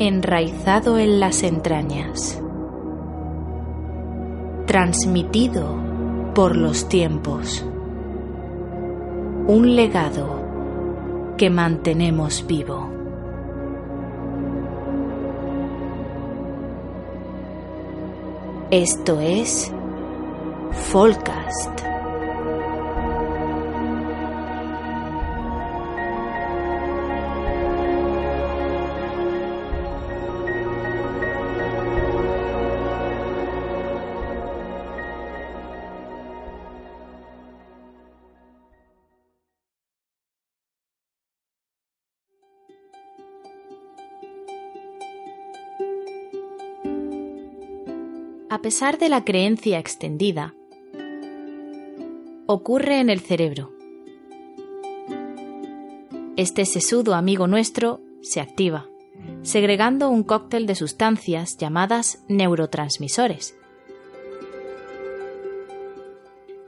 enraizado en las entrañas, transmitido por los tiempos, un legado que mantenemos vivo. Esto es Folcast. A pesar de la creencia extendida, ocurre en el cerebro. Este sesudo amigo nuestro se activa, segregando un cóctel de sustancias llamadas neurotransmisores,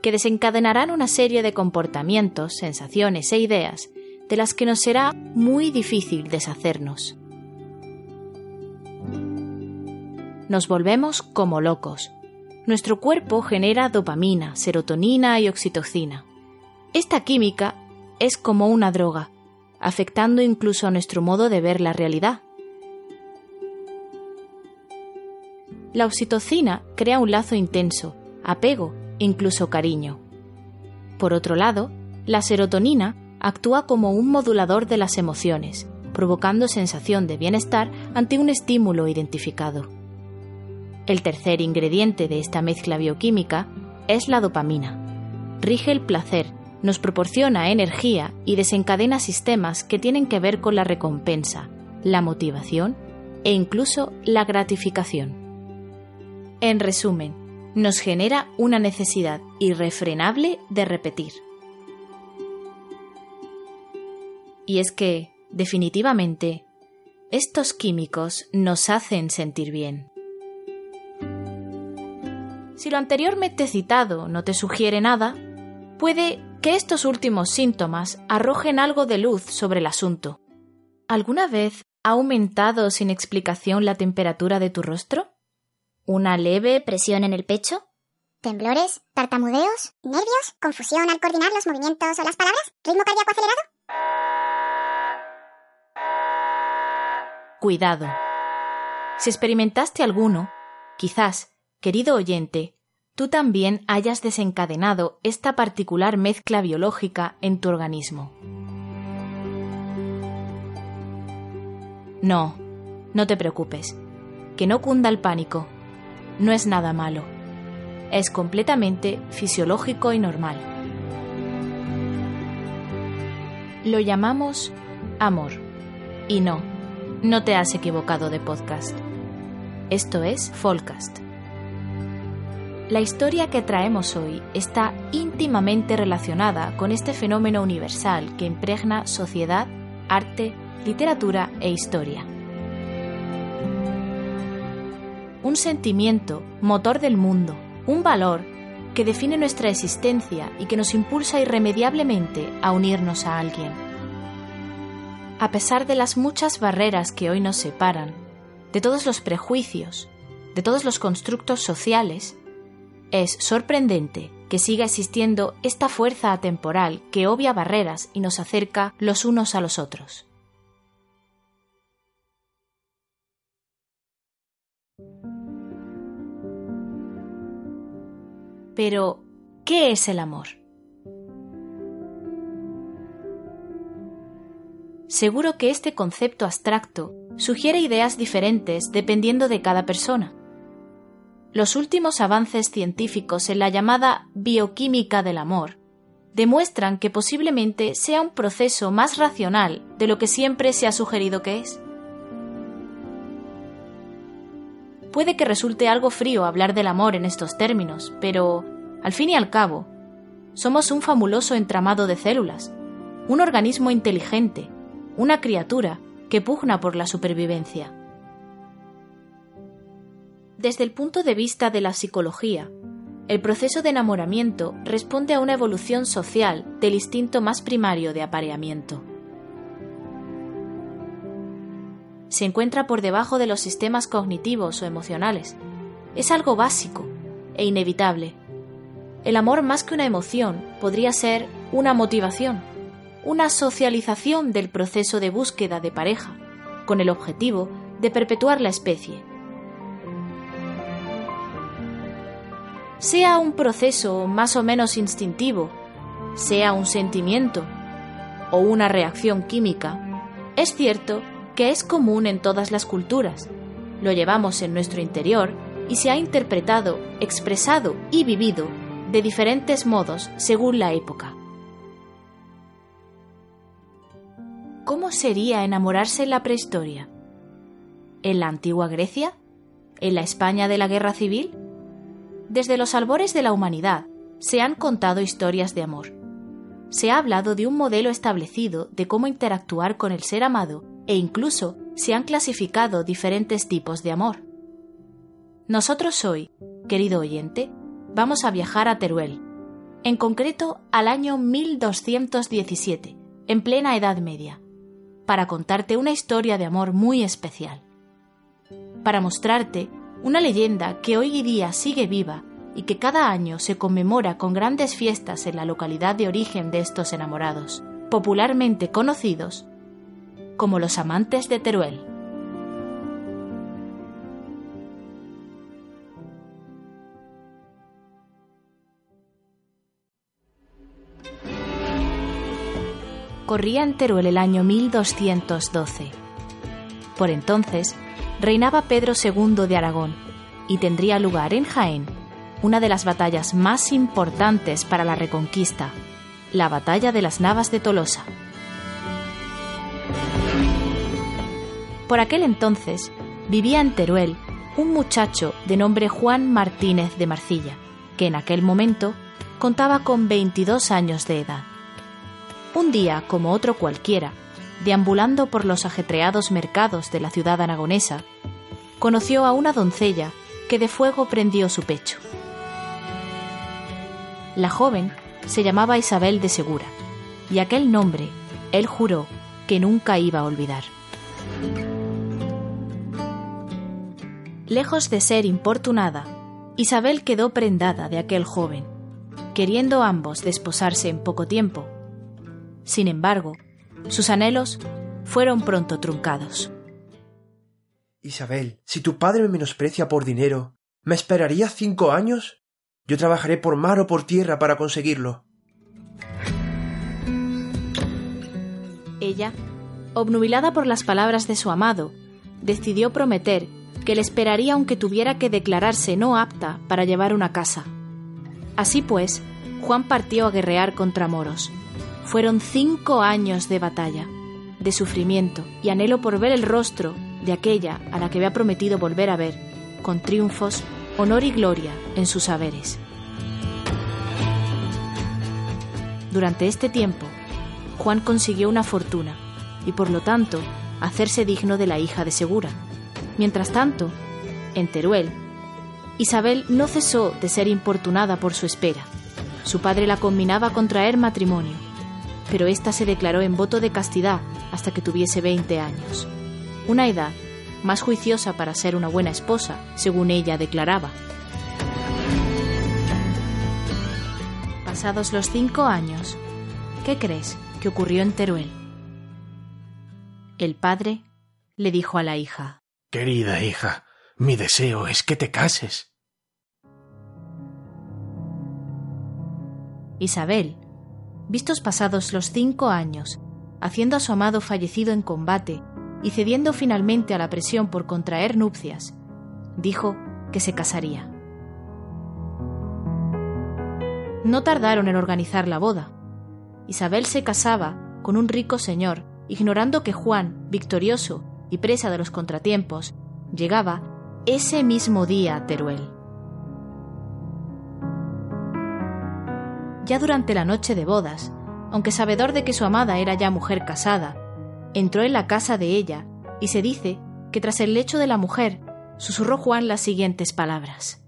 que desencadenarán una serie de comportamientos, sensaciones e ideas de las que nos será muy difícil deshacernos. Nos volvemos como locos. Nuestro cuerpo genera dopamina, serotonina y oxitocina. Esta química es como una droga, afectando incluso a nuestro modo de ver la realidad. La oxitocina crea un lazo intenso, apego, incluso cariño. Por otro lado, la serotonina actúa como un modulador de las emociones, provocando sensación de bienestar ante un estímulo identificado. El tercer ingrediente de esta mezcla bioquímica es la dopamina. Rige el placer, nos proporciona energía y desencadena sistemas que tienen que ver con la recompensa, la motivación e incluso la gratificación. En resumen, nos genera una necesidad irrefrenable de repetir. Y es que, definitivamente, estos químicos nos hacen sentir bien. Si lo anteriormente citado no te sugiere nada, puede que estos últimos síntomas arrojen algo de luz sobre el asunto. ¿Alguna vez ha aumentado sin explicación la temperatura de tu rostro? ¿Una leve presión en el pecho? ¿Temblores? ¿Tartamudeos? ¿Nervios? ¿Confusión al coordinar los movimientos o las palabras? ¿Ritmo cardíaco acelerado? Cuidado. Si experimentaste alguno, quizás Querido oyente, tú también hayas desencadenado esta particular mezcla biológica en tu organismo. No, no te preocupes, que no cunda el pánico. No es nada malo. Es completamente fisiológico y normal. Lo llamamos amor. Y no, no te has equivocado de podcast. Esto es Folcast la historia que traemos hoy está íntimamente relacionada con este fenómeno universal que impregna sociedad, arte, literatura e historia. Un sentimiento, motor del mundo, un valor que define nuestra existencia y que nos impulsa irremediablemente a unirnos a alguien. A pesar de las muchas barreras que hoy nos separan, de todos los prejuicios, de todos los constructos sociales, es sorprendente que siga existiendo esta fuerza atemporal que obvia barreras y nos acerca los unos a los otros. Pero, ¿qué es el amor? Seguro que este concepto abstracto sugiere ideas diferentes dependiendo de cada persona los últimos avances científicos en la llamada bioquímica del amor demuestran que posiblemente sea un proceso más racional de lo que siempre se ha sugerido que es. Puede que resulte algo frío hablar del amor en estos términos, pero, al fin y al cabo, somos un fabuloso entramado de células, un organismo inteligente, una criatura que pugna por la supervivencia. Desde el punto de vista de la psicología, el proceso de enamoramiento responde a una evolución social del instinto más primario de apareamiento. se encuentra por debajo de los sistemas cognitivos o emocionales. Es algo básico e inevitable. El amor más que una emoción podría ser una motivación, una socialización del proceso de búsqueda de pareja, con el objetivo de perpetuar la especie. Sea un proceso más o menos instintivo, sea un sentimiento o una reacción química, es cierto que es común en todas las culturas. Lo llevamos en nuestro interior y se ha interpretado, expresado y vivido de diferentes modos según la época. ¿Cómo sería enamorarse en la prehistoria? ¿En la antigua Grecia? ¿En la España de la Guerra Civil? Desde los albores de la humanidad se han contado historias de amor. Se ha hablado de un modelo establecido de cómo interactuar con el ser amado e incluso se han clasificado diferentes tipos de amor. Nosotros hoy, querido oyente, vamos a viajar a Teruel, en concreto al año 1217, en plena Edad Media, para contarte una historia de amor muy especial, para mostrarte una leyenda que hoy día sigue viva y que cada año se conmemora con grandes fiestas en la localidad de origen de estos enamorados, popularmente conocidos como los amantes de Teruel. Corría en Teruel el año 1212. Por entonces, reinaba Pedro II de Aragón y tendría lugar en Jaén una de las batallas más importantes para la reconquista, la batalla de las Navas de Tolosa. Por aquel entonces vivía en Teruel un muchacho de nombre Juan Martínez de Marcilla, que en aquel momento contaba con 22 años de edad. Un día, como otro cualquiera, deambulando por los ajetreados mercados de la ciudad aragonesa, conoció a una doncella que de fuego prendió su pecho. La joven se llamaba Isabel de Segura, y aquel nombre él juró que nunca iba a olvidar. Lejos de ser importunada, Isabel quedó prendada de aquel joven, queriendo ambos desposarse en poco tiempo. Sin embargo, sus anhelos fueron pronto truncados. Isabel, si tu padre me menosprecia por dinero, ¿me esperaría cinco años? Yo trabajaré por mar o por tierra para conseguirlo. Ella, obnubilada por las palabras de su amado, decidió prometer que le esperaría aunque tuviera que declararse no apta para llevar una casa. Así pues, Juan partió a guerrear contra moros. Fueron cinco años de batalla, de sufrimiento y anhelo por ver el rostro de aquella a la que había prometido volver a ver, con triunfos, honor y gloria en sus saberes. Durante este tiempo, Juan consiguió una fortuna y por lo tanto hacerse digno de la hija de Segura, Mientras tanto, en Teruel, Isabel no cesó de ser importunada por su espera. Su padre la combinaba a contraer matrimonio, pero ésta se declaró en voto de castidad hasta que tuviese 20 años, una edad más juiciosa para ser una buena esposa, según ella declaraba. Pasados los cinco años, ¿qué crees que ocurrió en Teruel? El padre le dijo a la hija, Querida hija, mi deseo es que te cases. Isabel, vistos pasados los cinco años, haciendo a su amado fallecido en combate y cediendo finalmente a la presión por contraer nupcias, dijo que se casaría. No tardaron en organizar la boda. Isabel se casaba con un rico señor, ignorando que Juan, victorioso, y presa de los contratiempos, llegaba ese mismo día a Teruel. Ya durante la noche de bodas, aunque sabedor de que su amada era ya mujer casada, entró en la casa de ella y se dice que tras el lecho de la mujer susurró Juan las siguientes palabras.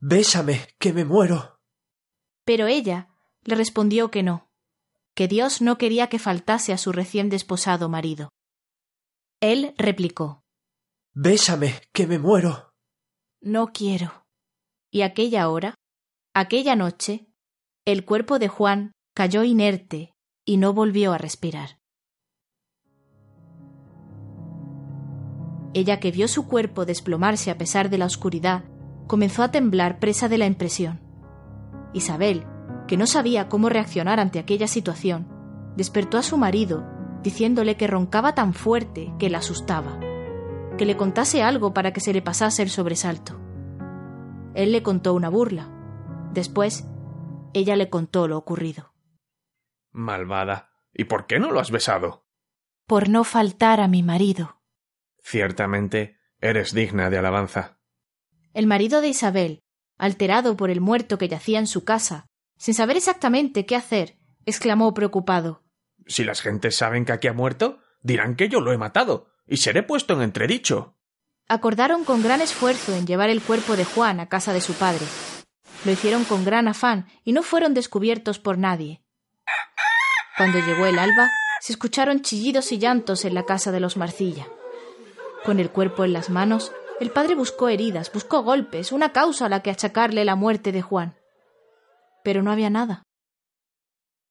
Bésame, que me muero. Pero ella le respondió que no, que Dios no quería que faltase a su recién desposado marido. Él replicó Bésame, que me muero. No quiero. Y aquella hora, aquella noche, el cuerpo de Juan cayó inerte y no volvió a respirar. Ella que vio su cuerpo desplomarse a pesar de la oscuridad, comenzó a temblar presa de la impresión. Isabel, que no sabía cómo reaccionar ante aquella situación, despertó a su marido diciéndole que roncaba tan fuerte que la asustaba, que le contase algo para que se le pasase el sobresalto. Él le contó una burla. Después, ella le contó lo ocurrido. Malvada. ¿Y por qué no lo has besado? Por no faltar a mi marido. Ciertamente, eres digna de alabanza. El marido de Isabel, alterado por el muerto que yacía en su casa, sin saber exactamente qué hacer, exclamó preocupado. Si las gentes saben que aquí ha muerto, dirán que yo lo he matado, y seré puesto en entredicho. Acordaron con gran esfuerzo en llevar el cuerpo de Juan a casa de su padre. Lo hicieron con gran afán y no fueron descubiertos por nadie. Cuando llegó el alba, se escucharon chillidos y llantos en la casa de los Marcilla. Con el cuerpo en las manos, el padre buscó heridas, buscó golpes, una causa a la que achacarle la muerte de Juan. Pero no había nada.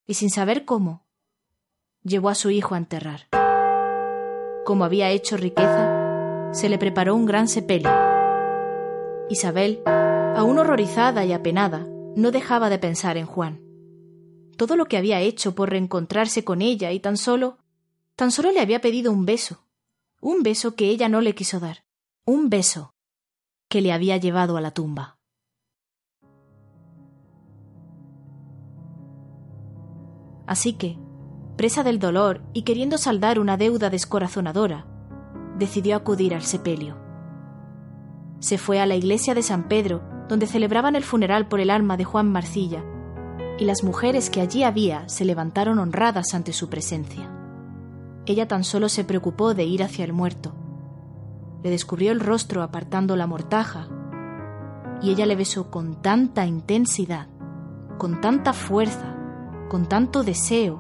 Y sin saber cómo, llevó a su hijo a enterrar. Como había hecho riqueza, se le preparó un gran sepelio. Isabel, aún horrorizada y apenada, no dejaba de pensar en Juan. Todo lo que había hecho por reencontrarse con ella y tan solo, tan solo le había pedido un beso, un beso que ella no le quiso dar, un beso que le había llevado a la tumba. Así que, presa del dolor y queriendo saldar una deuda descorazonadora, decidió acudir al sepelio. Se fue a la iglesia de San Pedro, donde celebraban el funeral por el alma de Juan Marcilla, y las mujeres que allí había se levantaron honradas ante su presencia. Ella tan solo se preocupó de ir hacia el muerto. Le descubrió el rostro apartando la mortaja, y ella le besó con tanta intensidad, con tanta fuerza, con tanto deseo,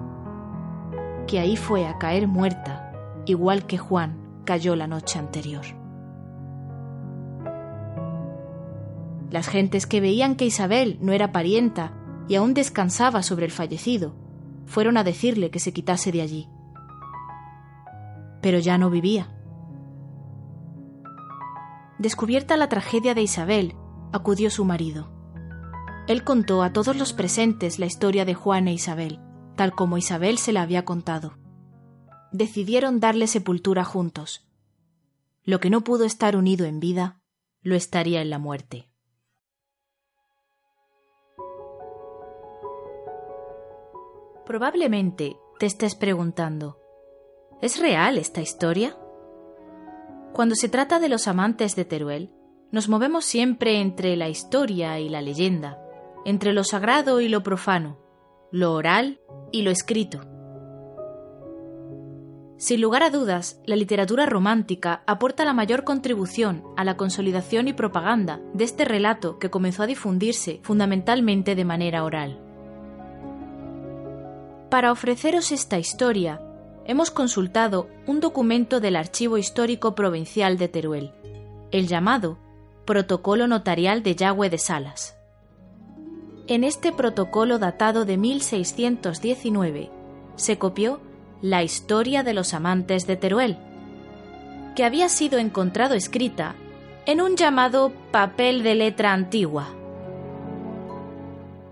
que ahí fue a caer muerta, igual que Juan cayó la noche anterior. Las gentes que veían que Isabel no era parienta y aún descansaba sobre el fallecido, fueron a decirle que se quitase de allí. Pero ya no vivía. Descubierta la tragedia de Isabel, acudió su marido. Él contó a todos los presentes la historia de Juan e Isabel, tal como Isabel se la había contado. Decidieron darle sepultura juntos. Lo que no pudo estar unido en vida, lo estaría en la muerte. Probablemente te estés preguntando, ¿es real esta historia? Cuando se trata de los amantes de Teruel, nos movemos siempre entre la historia y la leyenda, entre lo sagrado y lo profano, lo oral y lo escrito. Sin lugar a dudas, la literatura romántica aporta la mayor contribución a la consolidación y propaganda de este relato que comenzó a difundirse fundamentalmente de manera oral. Para ofreceros esta historia, hemos consultado un documento del Archivo Histórico Provincial de Teruel, el llamado Protocolo Notarial de Yagüe de Salas. En este protocolo datado de 1619 se copió la historia de los amantes de Teruel, que había sido encontrado escrita en un llamado papel de letra antigua.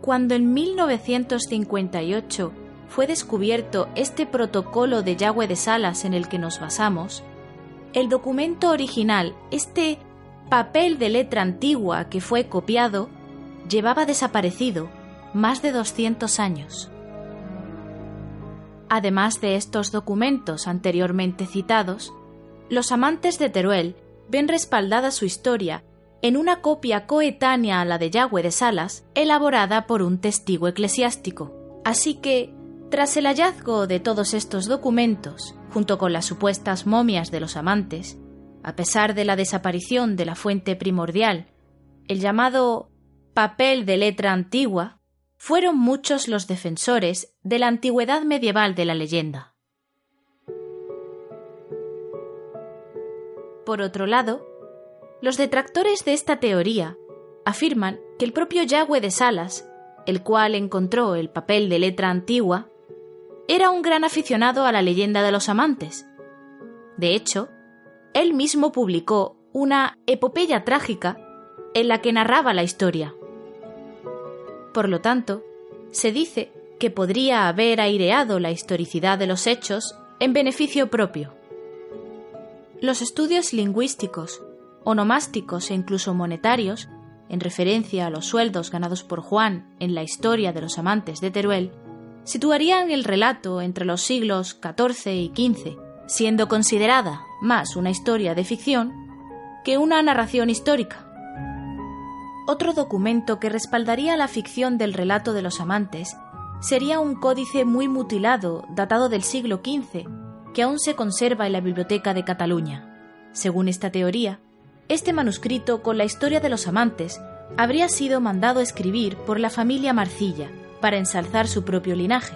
Cuando en 1958 fue descubierto este protocolo de Yagüe de Salas en el que nos basamos, el documento original, este papel de letra antigua que fue copiado, llevaba desaparecido más de 200 años. Además de estos documentos anteriormente citados, los amantes de Teruel ven respaldada su historia en una copia coetánea a la de Yagüe de Salas, elaborada por un testigo eclesiástico. Así que tras el hallazgo de todos estos documentos, junto con las supuestas momias de los amantes, a pesar de la desaparición de la fuente primordial, el llamado papel de letra antigua, fueron muchos los defensores de la antigüedad medieval de la leyenda. Por otro lado, los detractores de esta teoría afirman que el propio Yahweh de Salas, el cual encontró el papel de letra antigua, era un gran aficionado a la leyenda de los amantes. De hecho, él mismo publicó una epopeya trágica en la que narraba la historia. Por lo tanto, se dice que podría haber aireado la historicidad de los hechos en beneficio propio. Los estudios lingüísticos, onomásticos e incluso monetarios, en referencia a los sueldos ganados por Juan en la historia de los amantes de Teruel, situarían el relato entre los siglos XIV y XV, siendo considerada más una historia de ficción que una narración histórica. Otro documento que respaldaría la ficción del relato de los amantes sería un códice muy mutilado, datado del siglo XV, que aún se conserva en la Biblioteca de Cataluña. Según esta teoría, este manuscrito con la historia de los amantes habría sido mandado escribir por la familia Marcilla para ensalzar su propio linaje.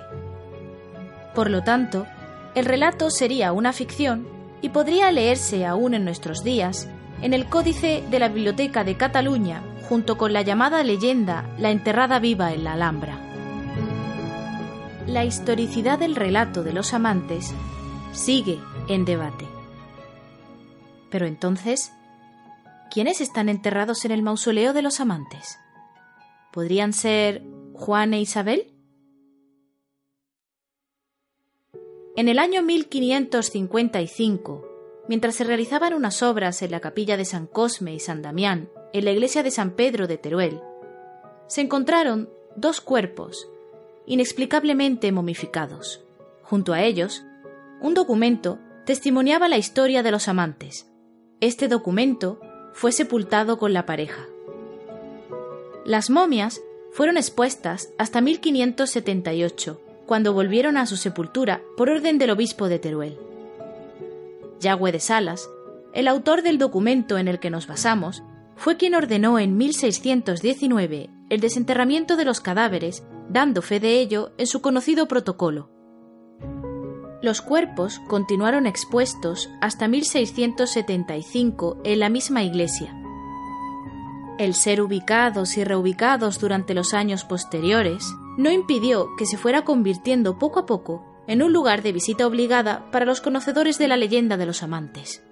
Por lo tanto, el relato sería una ficción y podría leerse aún en nuestros días en el Códice de la Biblioteca de Cataluña junto con la llamada leyenda La enterrada viva en la Alhambra. La historicidad del relato de los amantes sigue en debate. Pero entonces, ¿quiénes están enterrados en el mausoleo de los amantes? ¿Podrían ser Juan e Isabel? En el año 1555, mientras se realizaban unas obras en la capilla de San Cosme y San Damián, en la iglesia de San Pedro de Teruel, se encontraron dos cuerpos inexplicablemente momificados. Junto a ellos, un documento testimoniaba la historia de los amantes. Este documento fue sepultado con la pareja. Las momias fueron expuestas hasta 1578, cuando volvieron a su sepultura por orden del obispo de Teruel. Yagüe de Salas, el autor del documento en el que nos basamos, fue quien ordenó en 1619 el desenterramiento de los cadáveres, dando fe de ello en su conocido protocolo. Los cuerpos continuaron expuestos hasta 1675 en la misma iglesia. El ser ubicados y reubicados durante los años posteriores no impidió que se fuera convirtiendo poco a poco en un lugar de visita obligada para los conocedores de la leyenda de los amantes.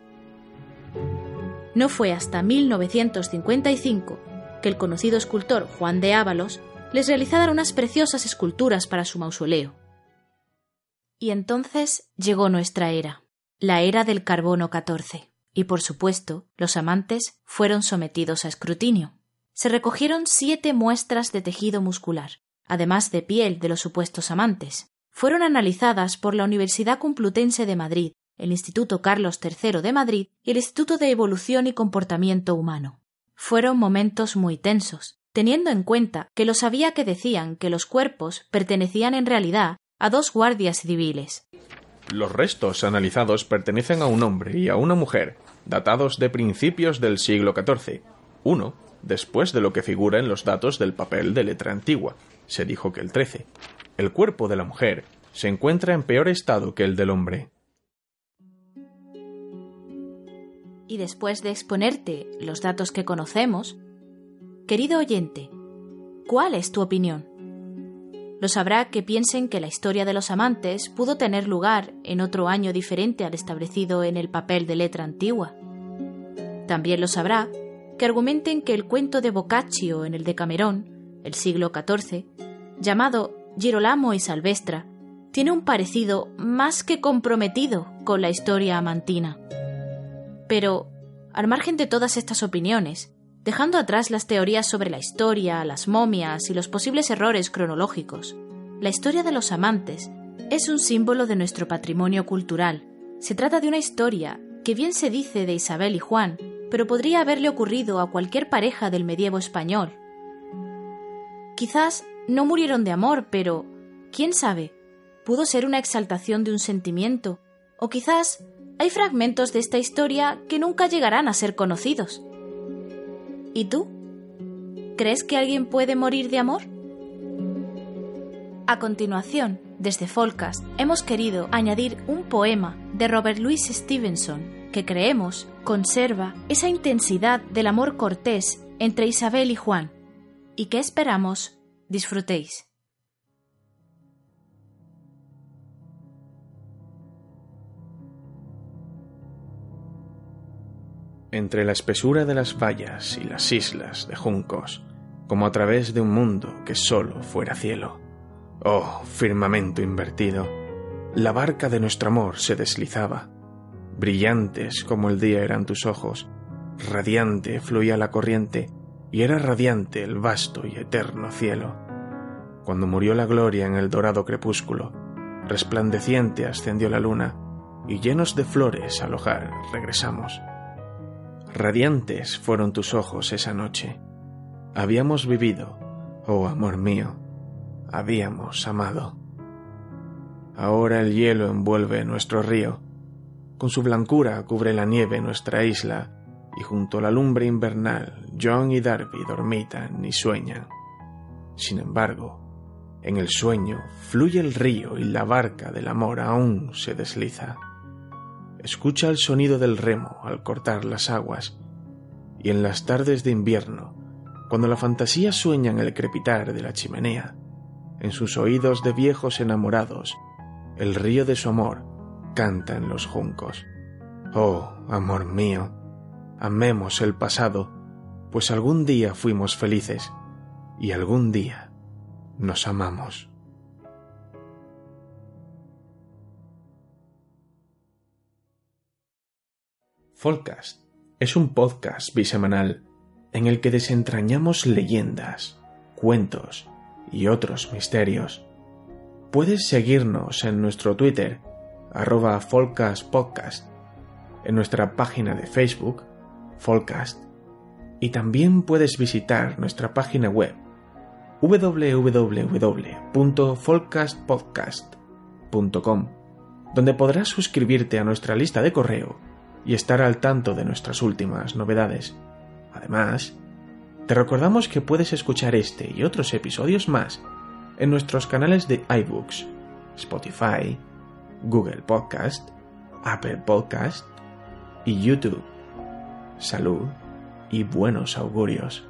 No fue hasta 1955 que el conocido escultor Juan de Ábalos les realizara unas preciosas esculturas para su mausoleo. Y entonces llegó nuestra era, la era del carbono 14, y por supuesto los amantes fueron sometidos a escrutinio. Se recogieron siete muestras de tejido muscular, además de piel de los supuestos amantes. Fueron analizadas por la Universidad Complutense de Madrid el Instituto Carlos III de Madrid y el Instituto de Evolución y Comportamiento Humano. Fueron momentos muy tensos, teniendo en cuenta que lo sabía que decían que los cuerpos pertenecían en realidad a dos guardias civiles. Los restos analizados pertenecen a un hombre y a una mujer, datados de principios del siglo XIV. Uno, después de lo que figura en los datos del papel de letra antigua. Se dijo que el XIII. El cuerpo de la mujer se encuentra en peor estado que el del hombre. y después de exponerte los datos que conocemos, querido oyente, ¿cuál es tu opinión? Lo sabrá que piensen que la historia de los amantes pudo tener lugar en otro año diferente al establecido en el papel de letra antigua. También lo sabrá que argumenten que el cuento de Boccaccio en el Decamerón, el siglo XIV, llamado Girolamo y Salvestra, tiene un parecido más que comprometido con la historia amantina. Pero, al margen de todas estas opiniones, dejando atrás las teorías sobre la historia, las momias y los posibles errores cronológicos, la historia de los amantes es un símbolo de nuestro patrimonio cultural. Se trata de una historia que bien se dice de Isabel y Juan, pero podría haberle ocurrido a cualquier pareja del medievo español. Quizás no murieron de amor, pero, ¿quién sabe? Pudo ser una exaltación de un sentimiento, o quizás hay fragmentos de esta historia que nunca llegarán a ser conocidos. ¿Y tú? ¿Crees que alguien puede morir de amor? A continuación, desde Folcast, hemos querido añadir un poema de Robert Louis Stevenson que creemos conserva esa intensidad del amor cortés entre Isabel y Juan, y que esperamos disfrutéis. Entre la espesura de las vallas y las islas de juncos, como a través de un mundo que solo fuera cielo. Oh, firmamento invertido, la barca de nuestro amor se deslizaba. Brillantes como el día eran tus ojos, radiante fluía la corriente y era radiante el vasto y eterno cielo. Cuando murió la gloria en el dorado crepúsculo, resplandeciente ascendió la luna y llenos de flores al hogar regresamos. Radiantes fueron tus ojos esa noche. Habíamos vivido, oh amor mío, habíamos amado. Ahora el hielo envuelve nuestro río, con su blancura cubre la nieve nuestra isla, y junto a la lumbre invernal John y Darby dormitan y sueñan. Sin embargo, en el sueño fluye el río y la barca del amor aún se desliza. Escucha el sonido del remo al cortar las aguas, y en las tardes de invierno, cuando la fantasía sueña en el crepitar de la chimenea, en sus oídos de viejos enamorados, el río de su amor canta en los juncos. Oh, amor mío, amemos el pasado, pues algún día fuimos felices y algún día nos amamos. Folcast es un podcast bisemanal en el que desentrañamos leyendas, cuentos y otros misterios. Puedes seguirnos en nuestro Twitter, arroba Podcast, en nuestra página de Facebook, Folcast, y también puedes visitar nuestra página web www.folcastpodcast.com, donde podrás suscribirte a nuestra lista de correo y estar al tanto de nuestras últimas novedades. Además, te recordamos que puedes escuchar este y otros episodios más en nuestros canales de iBooks, Spotify, Google Podcast, Apple Podcast y YouTube. Salud y buenos augurios.